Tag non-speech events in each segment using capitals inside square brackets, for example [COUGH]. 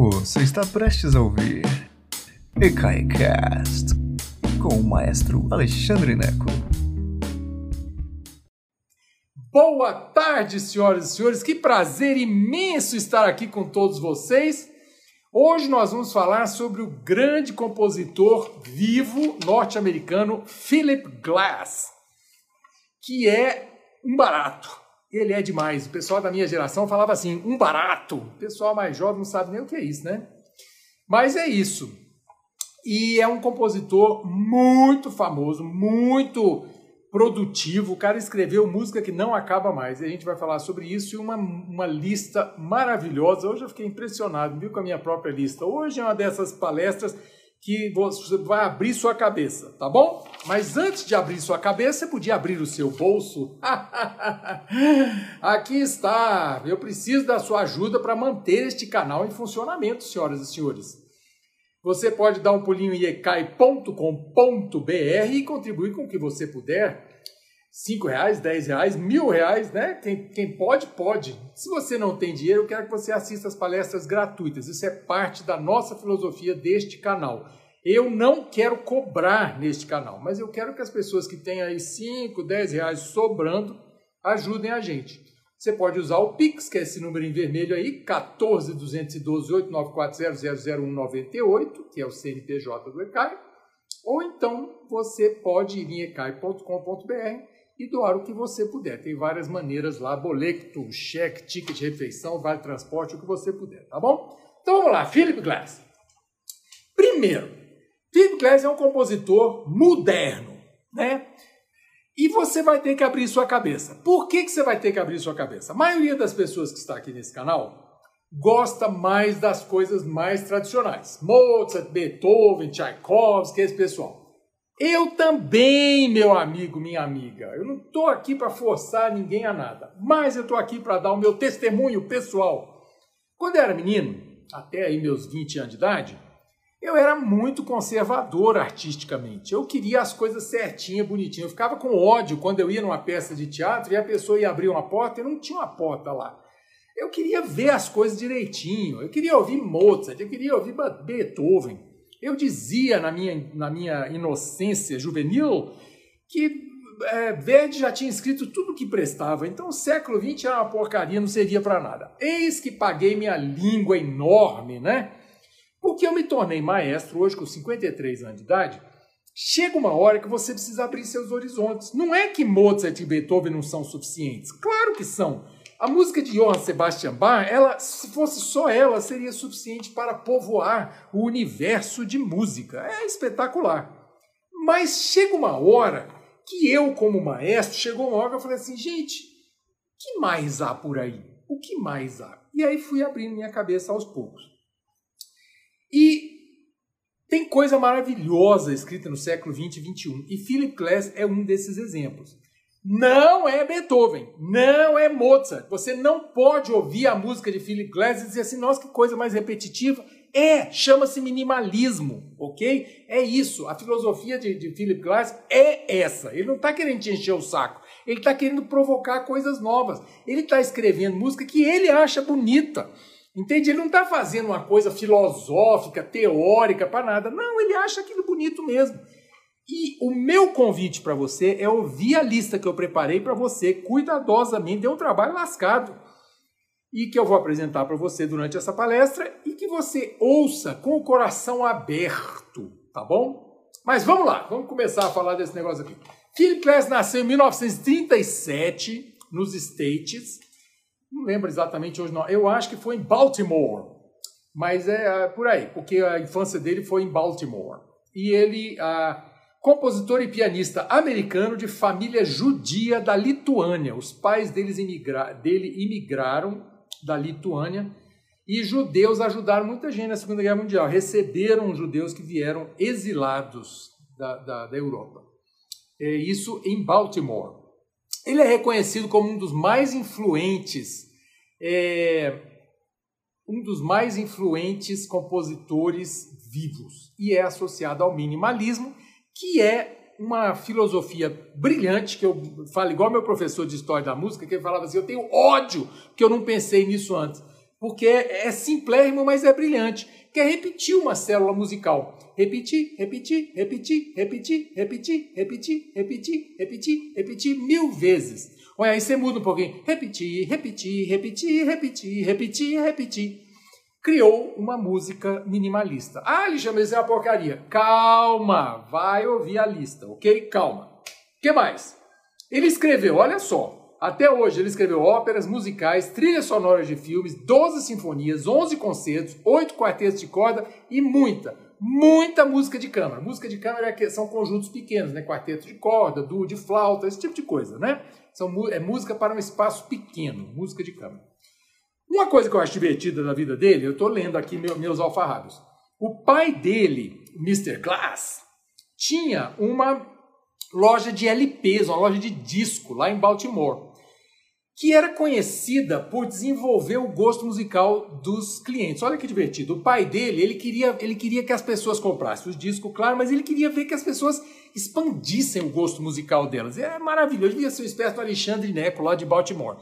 Você está prestes a ouvir EKAICAST com o maestro Alexandre Neco. Boa tarde, senhoras e senhores. Que prazer imenso estar aqui com todos vocês. Hoje nós vamos falar sobre o grande compositor vivo norte-americano Philip Glass, que é um barato. Ele é demais. O pessoal da minha geração falava assim, um barato. O pessoal mais jovem não sabe nem o que é isso, né? Mas é isso. E é um compositor muito famoso, muito produtivo. O cara escreveu música que não acaba mais. E a gente vai falar sobre isso e uma, uma lista maravilhosa. Hoje eu fiquei impressionado, viu, com a minha própria lista. Hoje é uma dessas palestras que você vai abrir sua cabeça, tá bom? Mas antes de abrir sua cabeça, você podia abrir o seu bolso. [LAUGHS] Aqui está. Eu preciso da sua ajuda para manter este canal em funcionamento, senhoras e senhores. Você pode dar um pulinho em ecai.com.br e contribuir com o que você puder. Cinco reais, dez reais, mil reais, né? Quem, quem pode, pode. Se você não tem dinheiro, eu quero que você assista as palestras gratuitas. Isso é parte da nossa filosofia deste canal. Eu não quero cobrar neste canal, mas eu quero que as pessoas que têm aí 5, 10 reais sobrando ajudem a gente. Você pode usar o Pix, que é esse número em vermelho aí, 14 212 8940 que é o CNPJ do ECAI, ou então você pode ir em ecai.com.br e doar o que você puder. Tem várias maneiras lá, boleto, cheque, ticket refeição, vale transporte, o que você puder, tá bom? Então vamos lá, Philip Glass. Primeiro, Philip Glass é um compositor moderno, né? E você vai ter que abrir sua cabeça. Por que, que você vai ter que abrir sua cabeça? A maioria das pessoas que está aqui nesse canal gosta mais das coisas mais tradicionais. Mozart, Beethoven, Tchaikovsky, esse pessoal. Eu também, meu amigo, minha amiga. Eu não estou aqui para forçar ninguém a nada, mas eu estou aqui para dar o meu testemunho pessoal. Quando eu era menino, até aí meus 20 anos de idade, eu era muito conservador artisticamente. Eu queria as coisas certinhas, bonitinhas. Eu ficava com ódio quando eu ia numa peça de teatro e a pessoa ia abrir uma porta e não tinha uma porta lá. Eu queria ver as coisas direitinho. Eu queria ouvir Mozart, eu queria ouvir Beethoven. Eu dizia na minha, na minha inocência juvenil que é, Verdi já tinha escrito tudo o que prestava, então o século XX era uma porcaria, não servia para nada. Eis que paguei minha língua enorme, né? Porque eu me tornei maestro hoje com 53 anos de idade. Chega uma hora que você precisa abrir seus horizontes. Não é que Mozart e Beethoven não são suficientes. Claro que são. A música de Johann Sebastian Bach, ela, se fosse só ela, seria suficiente para povoar o universo de música. É espetacular. Mas chega uma hora que eu, como maestro, chegou uma hora que eu falei assim, gente, que mais há por aí? O que mais há? E aí fui abrindo minha cabeça aos poucos. E tem coisa maravilhosa escrita no século 20 e 21, e Philip Glass é um desses exemplos. Não é Beethoven, não é Mozart. Você não pode ouvir a música de Philip Glass e dizer assim, nossa, que coisa mais repetitiva. É, chama-se minimalismo, ok? É isso. A filosofia de, de Philip Glass é essa. Ele não está querendo te encher o saco. Ele está querendo provocar coisas novas. Ele está escrevendo música que ele acha bonita. Entende? Ele não está fazendo uma coisa filosófica, teórica, para nada. Não, ele acha aquilo bonito mesmo. E o meu convite para você é ouvir a lista que eu preparei para você cuidadosamente. Deu um trabalho lascado. E que eu vou apresentar para você durante essa palestra e que você ouça com o coração aberto, tá bom? Mas vamos lá, vamos começar a falar desse negócio aqui. Philip Glass nasceu em 1937 nos States não lembro exatamente hoje, não. Eu acho que foi em Baltimore, mas é, é por aí, porque a infância dele foi em Baltimore. E ele, ah, compositor e pianista americano de família judia da Lituânia. Os pais deles imigra dele imigraram da Lituânia e judeus ajudaram muita gente na Segunda Guerra Mundial. Receberam judeus que vieram exilados da, da, da Europa. É isso em Baltimore. Ele é reconhecido como um dos mais influentes, é, um dos mais influentes compositores vivos e é associado ao minimalismo, que é uma filosofia brilhante que eu falo igual meu professor de história da música, que ele falava assim: eu tenho ódio que eu não pensei nisso antes. porque é, é simplérrimo, mas é brilhante, que é repetir uma célula musical. Repetir, repetir, repetir, repetir, repetir, repetir, repetir, repetir, repetir mil vezes. Olha, aí você muda um pouquinho. Repetir, repetir, repetir, repetir, repetir, repetir. Criou uma música minimalista. Ah, Alexandre, isso é uma porcaria. Calma, vai ouvir a lista, ok? Calma. Que mais? Ele escreveu, olha só, até hoje ele escreveu óperas, musicais, trilhas sonoras de filmes, 12 sinfonias, 11 concertos, 8 quartetos de corda e muita, muita música de câmara. Música de câmara é são conjuntos pequenos, né? Quarteto de corda, duo de flauta, esse tipo de coisa, né? São, é música para um espaço pequeno, música de câmara. Uma coisa que eu acho divertida da vida dele, eu estou lendo aqui meu, meus alfarrábios. O pai dele, Mr. Glass, tinha uma loja de LPs, uma loja de disco lá em Baltimore que era conhecida por desenvolver o gosto musical dos clientes. Olha que divertido. O pai dele, ele queria, ele queria que as pessoas comprassem os discos, claro, mas ele queria ver que as pessoas expandissem o gosto musical delas. É maravilhoso. Devia ser o esperto Alexandre Neco, lá de Baltimore.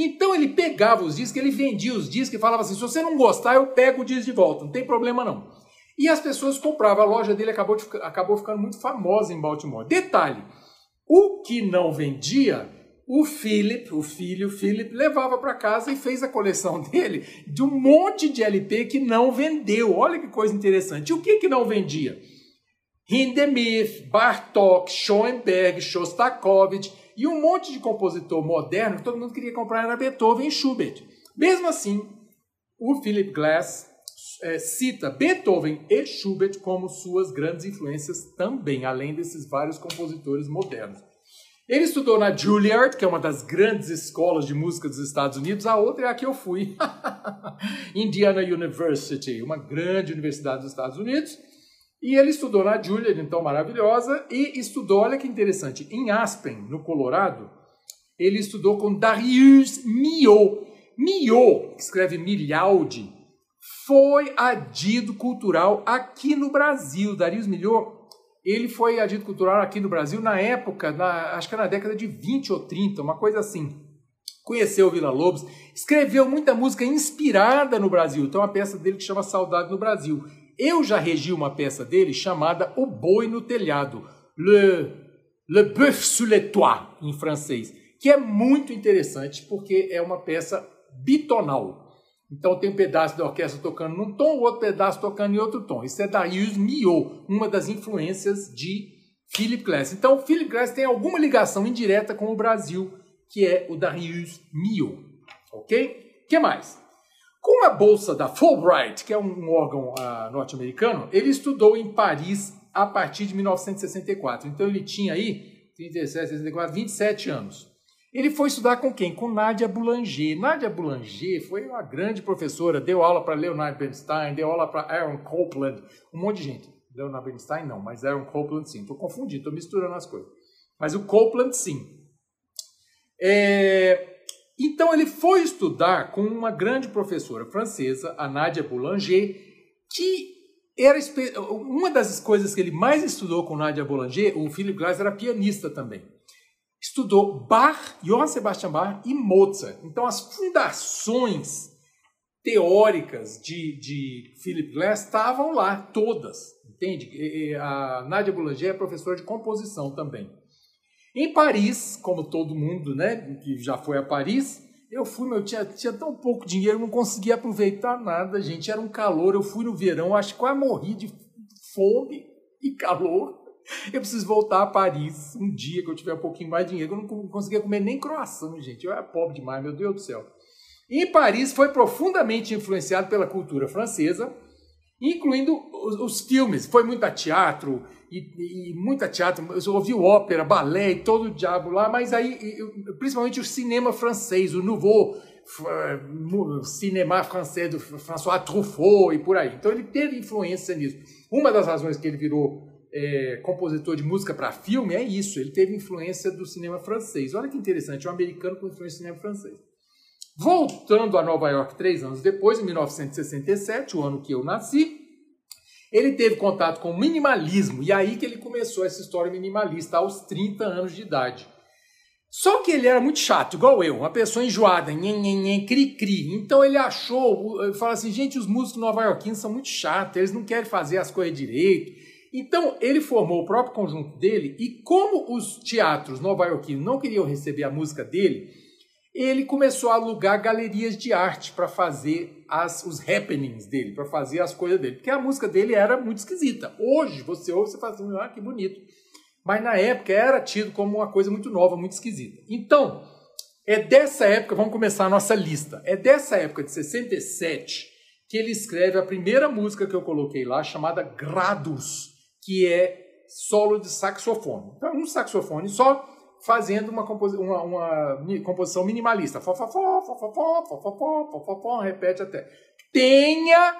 Então ele pegava os discos, ele vendia os discos e falava assim: se você não gostar, eu pego o disco de volta, não tem problema não. E as pessoas compravam. A loja dele acabou, de, acabou ficando muito famosa em Baltimore. Detalhe: o que não vendia o Philip, o filho Philip, levava para casa e fez a coleção [LAUGHS] dele de um monte de LP que não vendeu. Olha que coisa interessante. E o que, que não vendia? Hindemith, Bartok, Schoenberg, Shostakovich e um monte de compositor moderno que todo mundo queria comprar era Beethoven e Schubert. Mesmo assim, o Philip Glass é, cita Beethoven e Schubert como suas grandes influências também, além desses vários compositores modernos. Ele estudou na Juilliard, que é uma das grandes escolas de música dos Estados Unidos. A outra é a que eu fui, [LAUGHS] Indiana University, uma grande universidade dos Estados Unidos. E ele estudou na Juilliard, então maravilhosa, e estudou, olha que interessante, em Aspen, no Colorado, ele estudou com Darius Milhaud. Milhaud, que escreve Milhaud, foi adido cultural aqui no Brasil. Darius Milhaud ele foi agente cultural aqui no Brasil na época, na, acho que na década de 20 ou 30, uma coisa assim. Conheceu o Vila Lobos, escreveu muita música inspirada no Brasil. Tem uma peça dele que chama Saudade no Brasil. Eu já regi uma peça dele chamada O Boi no Telhado, Le, Le Bœuf sous les toits, em francês, que é muito interessante porque é uma peça bitonal. Então tem um pedaço da orquestra tocando num tom, outro pedaço tocando em outro tom. Isso é Darius Milhaud, uma das influências de Philip Glass. Então Philip Glass tem alguma ligação indireta com o Brasil, que é o Darius Milhaud. Ok? que mais? Com a bolsa da Fulbright, que é um órgão uh, norte-americano, ele estudou em Paris a partir de 1964. Então ele tinha aí 37, 64, 27 anos. Ele foi estudar com quem? Com Nadia Boulanger. Nadia Boulanger foi uma grande professora, deu aula para Leonard Bernstein, deu aula para Aaron Copland, um monte de gente. Leonard Bernstein não, mas Aaron Copland sim. Estou confundindo, estou misturando as coisas. Mas o Copland sim. É... Então ele foi estudar com uma grande professora francesa, a Nadia Boulanger, que era uma das coisas que ele mais estudou com Nadia Boulanger, o Philip Glass era pianista também estudou Bach, Johann Sebastian Bach e Mozart. Então, as fundações teóricas de, de Philip Glass estavam lá, todas, entende? A Nadia Boulanger é professora de composição também. Em Paris, como todo mundo né, que já foi a Paris, eu fui, meu, tinha, tinha tão pouco dinheiro, não conseguia aproveitar nada, gente. Era um calor, eu fui no verão, acho que quase morri de fome e calor. Eu preciso voltar a Paris um dia que eu tiver um pouquinho mais de dinheiro. Eu não conseguia comer nem croissant, gente. Eu era pobre demais, meu Deus do céu. E Paris foi profundamente influenciado pela cultura francesa, incluindo os, os filmes. Foi muito a teatro, e, e muita teatro. Eu ouvi ópera, balé e todo o diabo lá, mas aí, eu, principalmente o cinema francês, o nouveau uh, cinema francês do François Truffaut e por aí. Então ele teve influência nisso. Uma das razões que ele virou é, compositor de música para filme é isso. Ele teve influência do cinema francês. Olha que interessante, um americano com influência do cinema francês. Voltando a Nova York três anos depois, em 1967, o ano que eu nasci, ele teve contato com o minimalismo e aí que ele começou essa história minimalista aos 30 anos de idade. Só que ele era muito chato, igual eu, uma pessoa enjoada, nhen, nhen, nhen, cri, cri. Então ele achou, ele fala assim, gente, os músicos nova-iorquinos são muito chatos, eles não querem fazer as coisas direito. Então ele formou o próprio conjunto dele e como os teatros nova-iorquinos não queriam receber a música dele, ele começou a alugar galerias de arte para fazer as, os happenings dele, para fazer as coisas dele. Porque a música dele era muito esquisita. Hoje você ouve e fala assim, ah, que bonito. Mas na época era tido como uma coisa muito nova, muito esquisita. Então, é dessa época, vamos começar a nossa lista. É dessa época de 67 que ele escreve a primeira música que eu coloquei lá, chamada Grados, que é solo de saxofone. Então, um saxofone só fazendo uma, compos uma, uma composição minimalista. Fofofó, fofofó, fofofó, fofofó, repete até. Tenha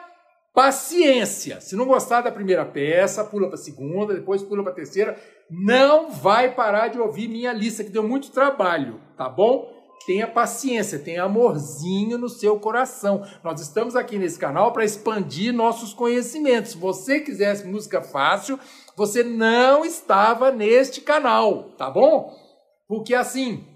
paciência. Se não gostar da primeira peça, pula para a segunda, depois pula para a terceira. Não vai parar de ouvir minha lista, que deu muito trabalho, tá bom? tenha paciência, tenha amorzinho no seu coração. Nós estamos aqui nesse canal para expandir nossos conhecimentos. Se você quisesse música fácil, você não estava neste canal, tá bom? Porque assim,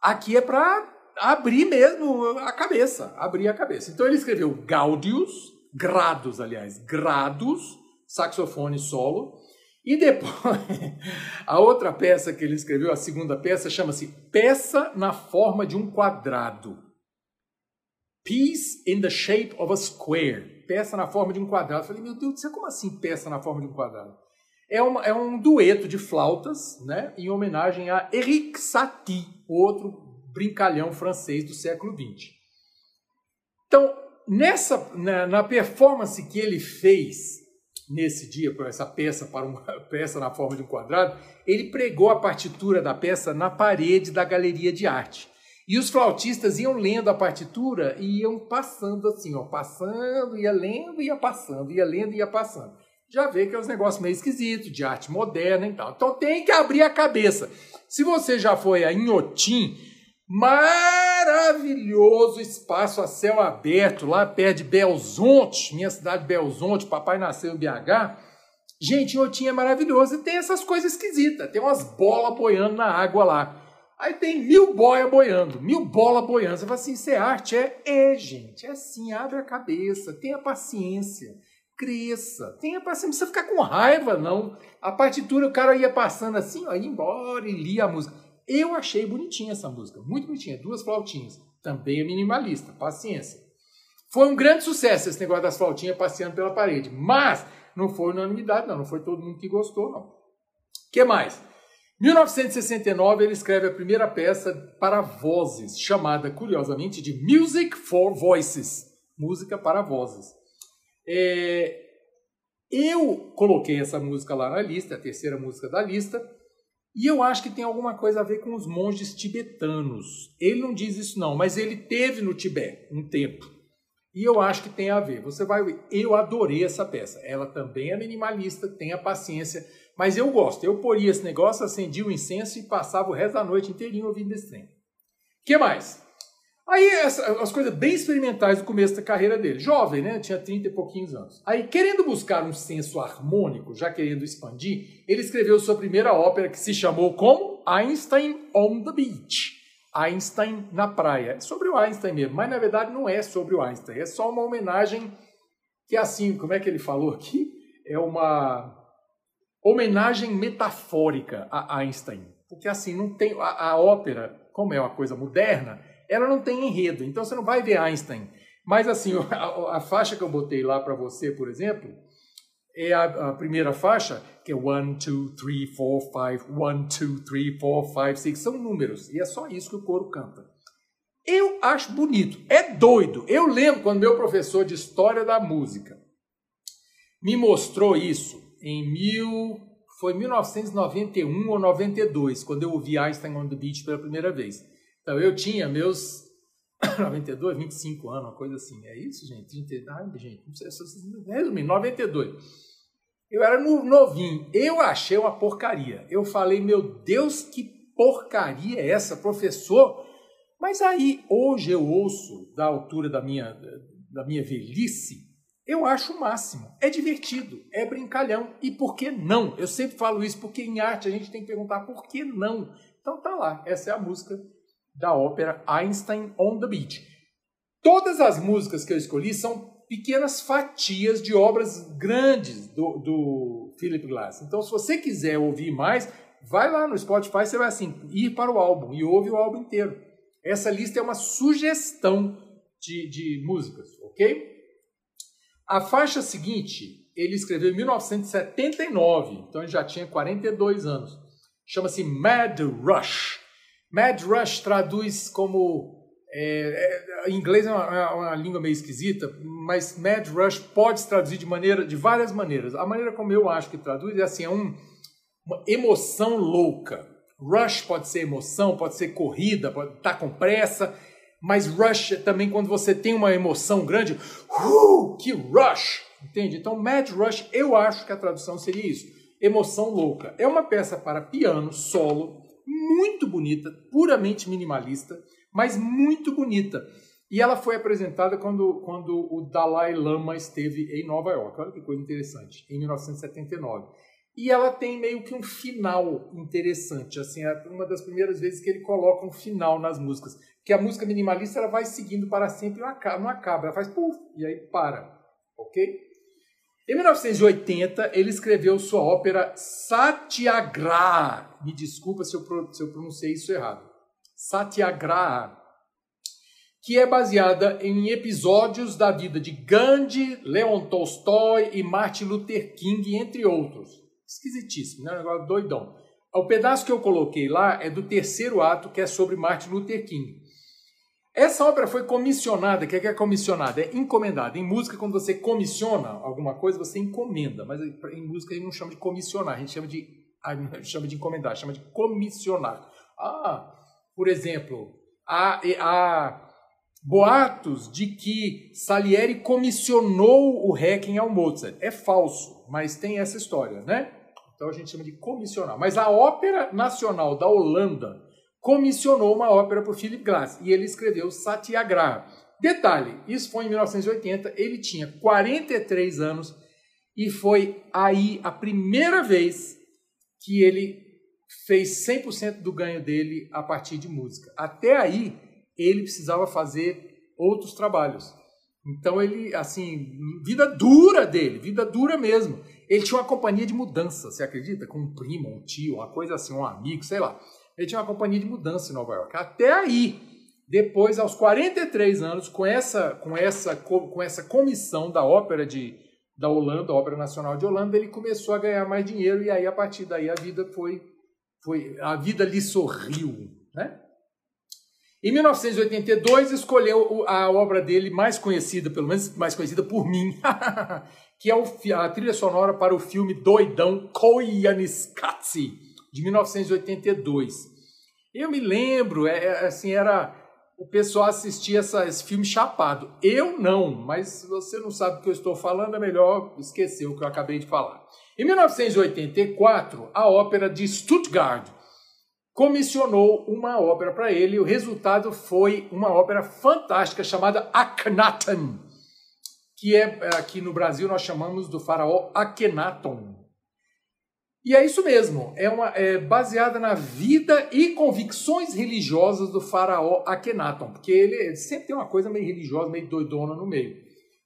aqui é para abrir mesmo a cabeça, abrir a cabeça. Então ele escreveu Gaudius, grados, aliás, grados, saxofone solo. E depois, [LAUGHS] a outra peça que ele escreveu, a segunda peça, chama-se Peça na Forma de um Quadrado. Piece in the Shape of a Square. Peça na forma de um quadrado. Eu falei, meu Deus do céu, como assim peça na forma de um quadrado? É, uma, é um dueto de flautas, né, em homenagem a Eric Satie, outro brincalhão francês do século XX. Então, nessa na, na performance que ele fez nesse dia para essa peça para uma [LAUGHS] peça na forma de um quadrado, ele pregou a partitura da peça na parede da galeria de arte. E os flautistas iam lendo a partitura e iam passando assim, ó, passando, ia lendo, ia passando, ia lendo, ia passando já vê que é uns negócios meio esquisitos, de arte moderna e tal. Então tem que abrir a cabeça. Se você já foi a Inhotim, maravilhoso espaço a céu aberto, lá perto de Belzonte, minha cidade Belzonte, papai nasceu em BH. Gente, Inhotim é maravilhoso e tem essas coisas esquisitas. Tem umas bolas boiando na água lá. Aí tem mil boia boiando, mil bola boiando. Você fala assim, isso é arte? É, é, gente, é assim, abre a cabeça, tenha paciência cresça. Tenha paciência, não precisa ficar com raiva, não. A partitura, o cara ia passando assim, ó, ia embora e lia a música. Eu achei bonitinha essa música, muito bonitinha, duas flautinhas. Também é minimalista, paciência. Foi um grande sucesso esse negócio das flautinhas passeando pela parede, mas não foi unanimidade, não, não foi todo mundo que gostou, não. que mais? 1969 ele escreve a primeira peça para vozes, chamada curiosamente de Music for Voices, música para vozes. É, eu coloquei essa música lá na lista, a terceira música da lista, e eu acho que tem alguma coisa a ver com os monges tibetanos. Ele não diz isso não, mas ele teve no Tibete um tempo. E eu acho que tem a ver. Você vai. Eu adorei essa peça. Ela também é minimalista, tenha paciência. Mas eu gosto. Eu poria esse negócio, acendia o incenso e passava o resto da noite inteirinho ouvindo esse trem. Que mais? Aí essa, as coisas bem experimentais do começo da carreira dele. Jovem, né? Tinha 30 e pouquinhos anos. Aí, querendo buscar um senso harmônico, já querendo expandir, ele escreveu sua primeira ópera que se chamou como Einstein on the Beach. Einstein na praia. É sobre o Einstein mesmo, mas na verdade não é sobre o Einstein. É só uma homenagem que é assim, como é que ele falou aqui? É uma homenagem metafórica a Einstein. Porque assim, não tem a, a ópera, como é uma coisa moderna, ela não tem enredo, então você não vai ver Einstein. Mas assim, [LAUGHS] a, a faixa que eu botei lá para você, por exemplo, é a, a, primeira faixa, que é 1, 2, 3, 4, 5, 1, 2, 3, 4, 5, 6, são números, e é só isso que o coro canta. Eu acho bonito, é doido. Eu lembro quando meu professor de História da Música me mostrou isso em mil, foi 1991 ou 92, quando eu ouvi Einstein on the Beach pela primeira vez. Então, eu tinha meus [COUGHS] 92, 25 anos, uma coisa assim. É isso, gente? 30, ai, gente, não sei, resumindo, 92. Eu era novinho. Eu achei uma porcaria. Eu falei, meu Deus, que porcaria é essa, professor? Mas aí, hoje eu ouço, da altura da minha, da minha velhice, eu acho o máximo. É divertido, é brincalhão. E por que não? Eu sempre falo isso, porque em arte a gente tem que perguntar por que não. Então tá lá, essa é a música da ópera Einstein on the Beach. Todas as músicas que eu escolhi são pequenas fatias de obras grandes do, do Philip Glass. Então, se você quiser ouvir mais, vai lá no Spotify, você vai assim, ir para o álbum e ouve o álbum inteiro. Essa lista é uma sugestão de, de músicas, ok? A faixa seguinte, ele escreveu em 1979, então ele já tinha 42 anos. Chama-se Mad Rush. Mad Rush traduz como é, é, em inglês é uma, é uma, língua meio esquisita, mas Mad Rush pode se traduzir de maneira, de várias maneiras. A maneira como eu acho que traduz é assim, é um, uma emoção louca. Rush pode ser emoção, pode ser corrida, pode estar tá com pressa, mas rush é também quando você tem uma emoção grande, uh, que rush, entende? Então Mad Rush, eu acho que a tradução seria isso, emoção louca. É uma peça para piano solo, muito bonita, puramente minimalista mas muito bonita. E ela foi apresentada quando, quando o Dalai Lama esteve em Nova York. Olha que coisa interessante, em 1979. E ela tem meio que um final interessante, assim, é uma das primeiras vezes que ele coloca um final nas músicas. Que a música minimalista ela vai seguindo para sempre, não acaba, ela faz puf, e aí para, ok? Em 1980, ele escreveu sua ópera Satyagraha. Me desculpa se eu, pronunciei isso errado. Satyagraha, que é baseada em episódios da vida de Gandhi, Leon Tolstói e Martin Luther King, entre outros. Esquisitíssimo, né? Um negócio doidão. O pedaço que eu coloquei lá é do terceiro ato, que é sobre Martin Luther King. Essa ópera foi comissionada, o que é comissionada? É encomendada. Em música, quando você comissiona alguma coisa, você encomenda. Mas em música a gente não chama de comissionar, a gente chama de, gente chama de encomendar, chama de comissionar. Ah, por exemplo, há, há boatos de que Salieri comissionou o Requiem ao Mozart. É falso, mas tem essa história, né? Então a gente chama de comissionar. Mas a Ópera Nacional da Holanda comissionou uma ópera para o Philip Glass e ele escreveu Satyagraha. Detalhe, isso foi em 1980, ele tinha 43 anos e foi aí a primeira vez que ele fez 100% do ganho dele a partir de música. Até aí, ele precisava fazer outros trabalhos. Então ele, assim, vida dura dele, vida dura mesmo. Ele tinha uma companhia de mudança, você acredita? Com um primo, um tio, uma coisa assim, um amigo, sei lá. Ele tinha uma companhia de mudança em Nova York. Até aí, depois, aos 43 anos, com essa, com essa, com essa comissão da ópera de, da Holanda, a Ópera Nacional de Holanda, ele começou a ganhar mais dinheiro e aí, a partir daí, a vida foi foi a vida lhe sorriu, né? Em 1982 escolheu a obra dele mais conhecida, pelo menos mais conhecida por mim, [LAUGHS] que é a trilha sonora para o filme Doidão Koyaanisqatsi de 1982. Eu me lembro, é, é, assim era o pessoal assistia essa, esse filme chapado. Eu não, mas se você não sabe o que eu estou falando, é melhor esquecer o que eu acabei de falar. Em 1984, a ópera de Stuttgart comissionou uma ópera para ele. E o resultado foi uma ópera fantástica chamada Akhenaten, que é aqui no Brasil nós chamamos do faraó Akhenaton. E é isso mesmo, é, uma, é baseada na vida e convicções religiosas do faraó Akhenaton, porque ele sempre tem uma coisa meio religiosa, meio doidona no meio.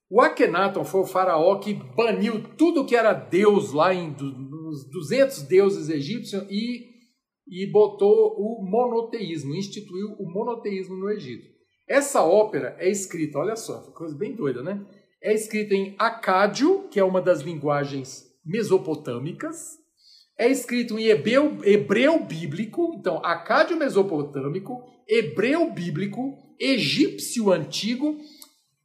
O Akhenaton foi o faraó que baniu tudo que era deus lá em nos 200 deuses egípcios e, e botou o monoteísmo, instituiu o monoteísmo no Egito. Essa ópera é escrita, olha só, coisa bem doida, né? É escrita em acádio, que é uma das linguagens mesopotâmicas, é escrito em hebreu, hebreu bíblico, então acádio mesopotâmico, hebreu bíblico, egípcio antigo,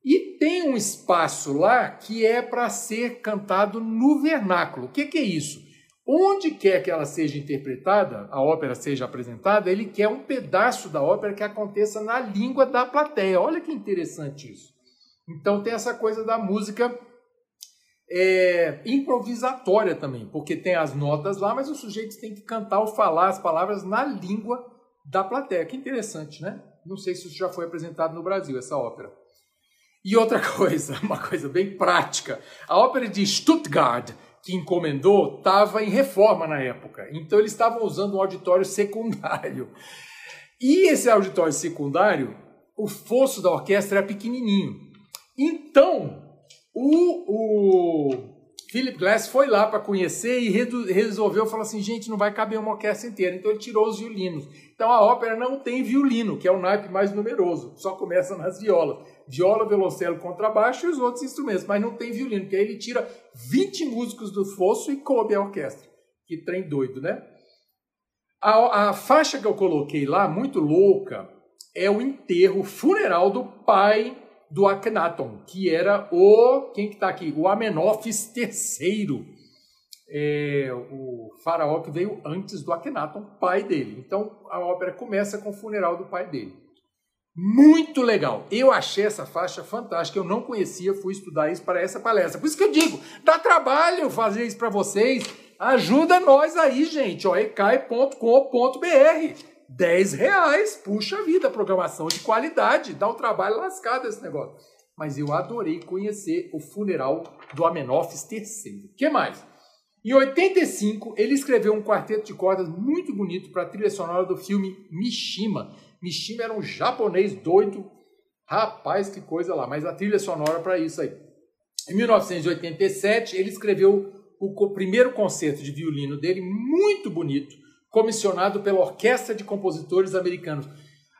e tem um espaço lá que é para ser cantado no vernáculo. O que, que é isso? Onde quer que ela seja interpretada, a ópera seja apresentada, ele quer um pedaço da ópera que aconteça na língua da plateia. Olha que interessante isso. Então tem essa coisa da música é, improvisatória também, porque tem as notas lá, mas os sujeitos têm que cantar ou falar as palavras na língua da plateia. Que interessante, né? Não sei se isso já foi apresentado no Brasil, essa ópera. E outra [LAUGHS] coisa, uma coisa bem prática, a ópera de Stuttgart, que encomendou estava em reforma na época. Então eles estavam usando um auditório secundário. E esse auditório secundário, o fosso da orquestra era pequenininho. Então, o, o Philip Glass foi lá para conhecer e resolveu falar assim, gente, não vai caber uma orquestra inteira. Então ele tirou os violinos. Então a ópera não tem violino, que é o naipe mais numeroso. Só começa nas violas. Viola, violoncelo, contrabaixo e os outros instrumentos. Mas não tem violino, porque aí ele tira 20 músicos do fosso e coube a orquestra. Que trem doido, né? A, a faixa que eu coloquei lá, muito louca, é o enterro funeral do pai do Akhenaton, que era o quem que está aqui, o Amenófis III, é, o faraó que veio antes do Akhenaton, pai dele. Então a ópera começa com o funeral do pai dele. Muito legal. Eu achei essa faixa fantástica. Eu não conhecia, fui estudar isso para essa palestra. Por isso que eu digo, dá trabalho fazer isso para vocês. Ajuda nós aí, gente. ecai.com.br. 10 reais. Puxa vida, programação de qualidade. Dá um trabalho lascado esse negócio. Mas eu adorei conhecer o funeral do Amenófis III. O que mais? Em 85, ele escreveu um quarteto de cordas muito bonito para a trilha sonora do filme Mishima. Mishima era um japonês doido. Rapaz, que coisa lá. Mas a trilha sonora para isso aí. Em 1987, ele escreveu o primeiro concerto de violino dele, muito bonito, comissionado pela Orquestra de Compositores Americanos.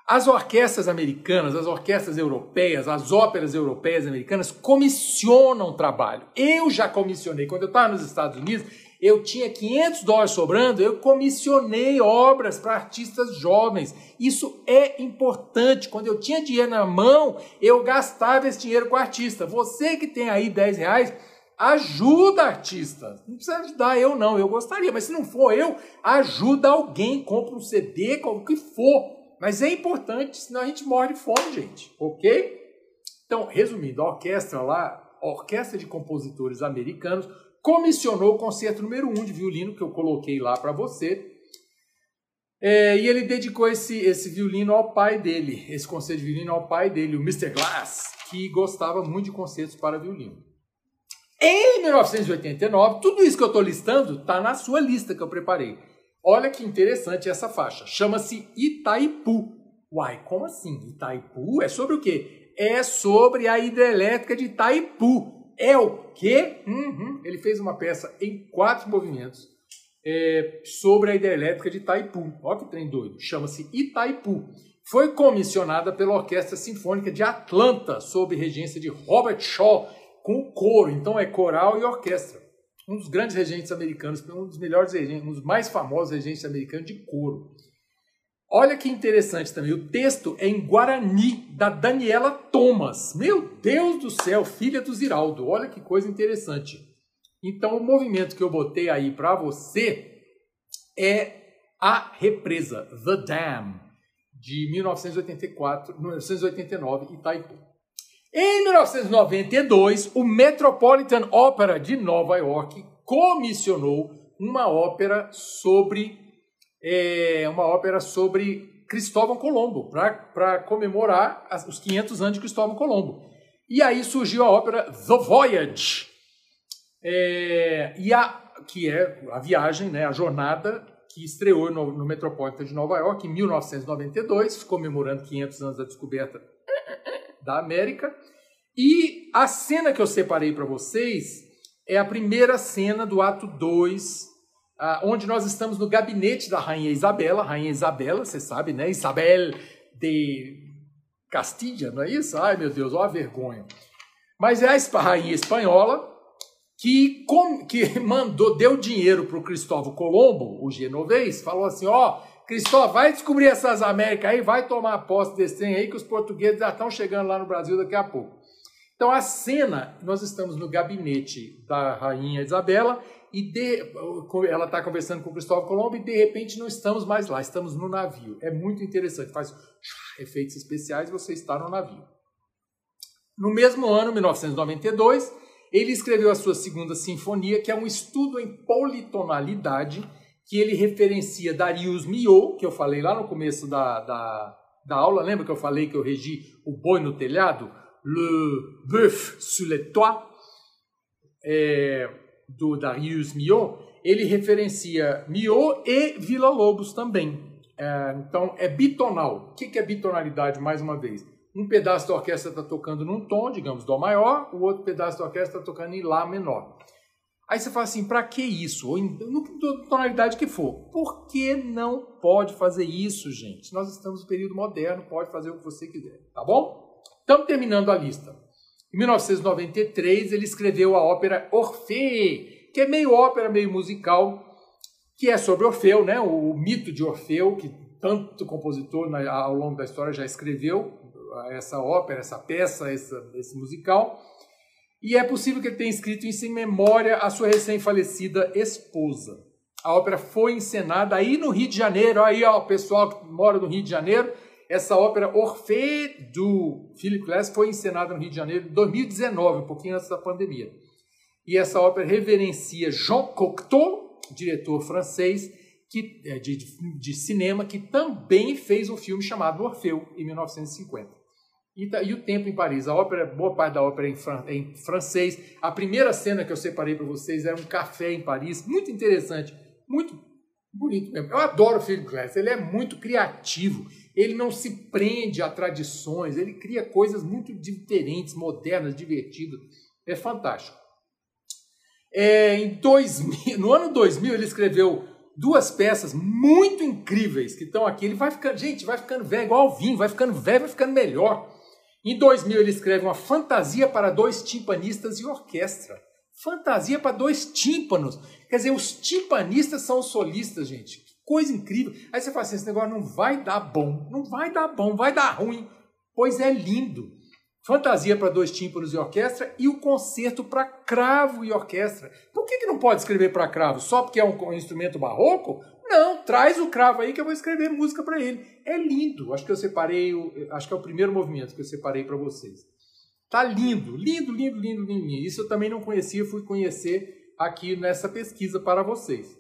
As orquestras americanas, as orquestras europeias, as óperas europeias americanas comissionam trabalho. Eu já comissionei. Quando eu estava nos Estados Unidos, eu tinha 500 dólares sobrando, eu comissionei obras para artistas jovens. Isso é importante. Quando eu tinha dinheiro na mão, eu gastava esse dinheiro com o artista. Você que tem aí 10 reais, Ajuda artista. Não precisa ajudar eu, não. Eu gostaria, mas se não for eu, ajuda alguém, compra um CD, o que for. Mas é importante, senão a gente morre de fome, gente. Ok? Então, resumindo, a orquestra lá, a Orquestra de Compositores Americanos, comissionou o concerto número 1 um de violino, que eu coloquei lá para você. É, e ele dedicou esse, esse violino ao pai dele, esse concerto de violino ao pai dele, o Mr. Glass, que gostava muito de concertos para violino. Em 1989, tudo isso que eu estou listando está na sua lista que eu preparei. Olha que interessante essa faixa. Chama-se Itaipu. Uai, como assim? Itaipu? É sobre o quê? É sobre a hidrelétrica de Itaipu. É o quê? Uhum. Ele fez uma peça em quatro movimentos é, sobre a hidrelétrica de Itaipu. Olha que trem doido. Chama-se Itaipu. Foi comissionada pela Orquestra Sinfônica de Atlanta, sob regência de Robert Shaw com coro, então é coral e orquestra. Um dos grandes regentes americanos, um dos melhores regentes, um dos mais famosos regentes americanos de coro. Olha que interessante também, o texto é em Guarani, da Daniela Thomas. Meu Deus do céu, filha do Ziraldo. Olha que coisa interessante. Então, o movimento que eu botei aí para você é a represa, The Dam, de 1984, 1989, Itaipu. Em 1992, o Metropolitan Opera de Nova York comissionou uma ópera sobre é, uma ópera sobre Cristóvão Colombo para comemorar os 500 anos de Cristóvão Colombo. E aí surgiu a ópera The Voyage, é, e a, que é a viagem, né, a jornada que estreou no, no Metropolitan de Nova York em 1992, comemorando 500 anos da descoberta da América. E a cena que eu separei para vocês é a primeira cena do ato 2, ah, onde nós estamos no gabinete da Rainha Isabela. Rainha Isabela, você sabe, né? Isabel de Castilha, não é isso? Ai, meu Deus, olha a vergonha. Mas é a rainha espanhola que, com, que [LAUGHS] mandou, deu dinheiro para o Cristóvão Colombo, o genovês, falou assim: ó, Cristóvão, vai descobrir essas Américas aí, vai tomar posse desse trem aí, que os portugueses já estão chegando lá no Brasil daqui a pouco. Então a cena, nós estamos no gabinete da rainha Isabela e de, ela está conversando com o Cristóvão Colombo e de repente não estamos mais lá, estamos no navio. É muito interessante, faz efeitos especiais, você está no navio. No mesmo ano, 1992, ele escreveu a sua segunda sinfonia, que é um estudo em politonalidade que ele referencia Darius Milhaud, que eu falei lá no começo da, da, da aula, lembra que eu falei que eu regi o boi no telhado? Le bœuf sur le toit. É, do Darius Milhaud, ele referencia Milhaud e Vila Lobos também. É, então é bitonal. O que é bitonalidade, mais uma vez? Um pedaço da orquestra está tocando num tom, digamos, Dó maior, o outro pedaço da orquestra está tocando em Lá menor. Aí você fala assim, para que isso? Ou em tonalidade que for. Por que não pode fazer isso, gente? Nós estamos no período moderno, pode fazer o que você quiser, tá bom? Estamos terminando a lista. Em 1993, ele escreveu a ópera Orfeu, que é meio ópera, meio musical, que é sobre Orfeu, né? o mito de Orfeu, que tanto compositor ao longo da história já escreveu, essa ópera, essa peça, essa, esse musical. E é possível que ele tenha escrito em memória à sua recém-falecida esposa. A ópera foi encenada aí no Rio de Janeiro, aí ó, o pessoal que mora no Rio de Janeiro, essa ópera Orfeu do Philip Glass foi encenada no Rio de Janeiro em 2019, um pouquinho antes da pandemia. E essa ópera reverencia Jean Cocteau, diretor francês que, é, de, de cinema, que também fez um filme chamado Orfeu, em 1950. E, tá, e, o Tempo em Paris. A ópera, boa parte da ópera é em, fran, é em francês. A primeira cena que eu separei para vocês era um café em Paris, muito interessante, muito bonito mesmo. Eu adoro o Philip Glass, ele é muito criativo, ele não se prende a tradições, ele cria coisas muito diferentes, modernas, divertidas. É fantástico. É, em 2000, no ano 2000 ele escreveu duas peças muito incríveis que estão aqui. Ele vai ficando, gente, vai ficando velho igual ao vinho, vai ficando velho, vai ficando melhor. Em 2000 ele escreve uma fantasia para dois timpanistas e orquestra. Fantasia para dois tímpanos. Quer dizer, os timpanistas são os solistas, gente. Que coisa incrível. Aí você fala assim, esse negócio não vai dar bom. Não vai dar bom, vai dar ruim. Pois é lindo. Fantasia para dois tímpanos e orquestra e o concerto para cravo e orquestra. Por que, que não pode escrever para cravo? Só porque é um instrumento barroco? Não, traz o cravo aí que eu vou escrever música para ele. É lindo. Acho que eu separei, acho que é o primeiro movimento que eu separei para vocês. Tá lindo, lindo, lindo, lindo, lindo. Isso eu também não conhecia, fui conhecer aqui nessa pesquisa para vocês.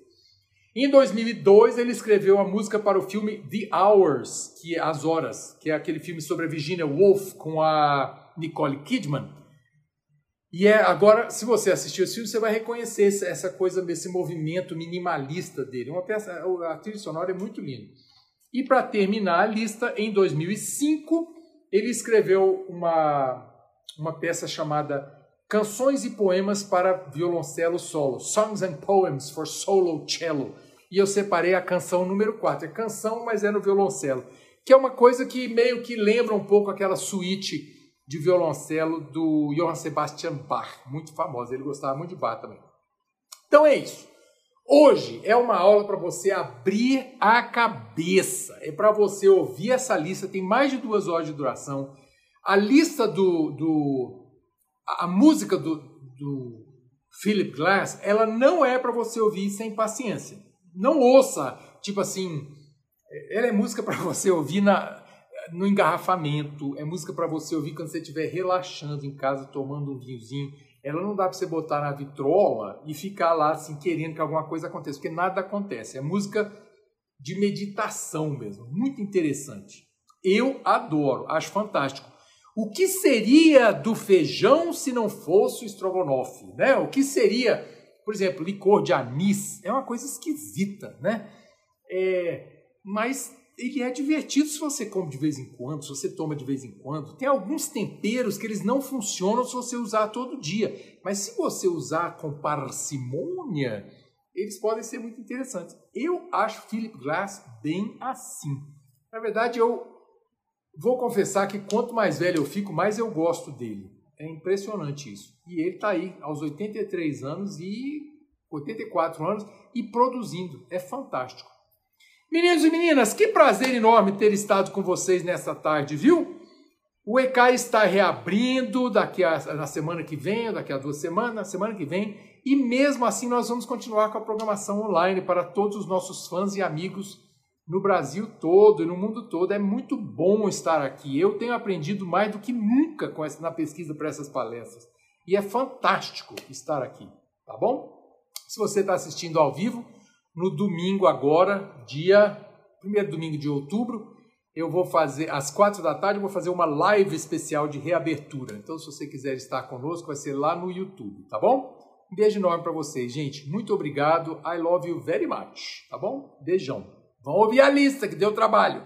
Em 2002, ele escreveu a música para o filme The Hours, que é As Horas, que é aquele filme sobre a Virginia Woolf com a Nicole Kidman. E é agora, se você assistiu esse filme, você vai reconhecer essa coisa, esse movimento minimalista dele. Uma peça, a trilha sonora é muito linda. E para terminar a lista, em 2005, ele escreveu uma, uma peça chamada Canções e Poemas para Violoncelo Solo, Songs and Poems for Solo Cello. E eu separei a canção número 4. É canção, mas é no violoncelo. Que é uma coisa que meio que lembra um pouco aquela suíte de violoncelo do Johann Sebastian Bach, muito famosa. Ele gostava muito de Bach também. Então é isso. Hoje é uma aula para você abrir a cabeça. É para você ouvir essa lista. Tem mais de duas horas de duração. A lista do. do a música do, do Philip Glass, ela não é para você ouvir sem paciência. Não ouça, tipo assim. Ela é música para [LAUGHS] você ouvir na, no engarrafamento, é música para você ouvir quando você estiver relaxando em casa, tomando um vinhozinho. Ela não dá para você botar na vitrola e ficar lá assim querendo que alguma coisa aconteça, porque nada acontece. É música de meditação mesmo, muito interessante. Eu adoro, acho fantástico. O que seria do feijão se não fosse o estrogonofe, né? O que seria, por exemplo, licor de anis? É uma coisa esquisita, né? É, mas ele é divertido se você come de vez em quando, se você toma de vez em quando. Tem alguns temperos que eles não funcionam se você usar todo dia, mas se você usar com parcimônia, eles podem ser muito interessantes. Eu acho Philip Glass bem assim. Na verdade, eu vou confessar que quanto mais velho eu fico, mais eu gosto dele. É impressionante isso. E ele está aí aos 83 anos e 84 anos e produzindo. É fantástico. Meninos e meninas, que prazer enorme ter estado com vocês nessa tarde, viu? O ECAI está reabrindo daqui a, na semana que vem, daqui a duas semanas, na semana que vem, e mesmo assim nós vamos continuar com a programação online para todos os nossos fãs e amigos no Brasil todo e no mundo todo. É muito bom estar aqui. Eu tenho aprendido mais do que nunca com essa, na pesquisa para essas palestras. E é fantástico estar aqui, tá bom? Se você está assistindo ao vivo, no domingo agora, dia primeiro domingo de outubro, eu vou fazer às quatro da tarde, eu vou fazer uma live especial de reabertura. Então, se você quiser estar conosco, vai ser lá no YouTube, tá bom? Um beijo enorme para vocês, gente. Muito obrigado. I love you very much. Tá bom? Beijão. Vamos ouvir a lista que deu trabalho.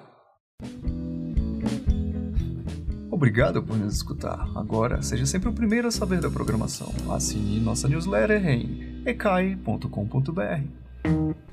Obrigado por nos escutar. Agora, seja sempre o primeiro a saber da programação. Assine nossa newsletter em ecai.com.br. Thank you.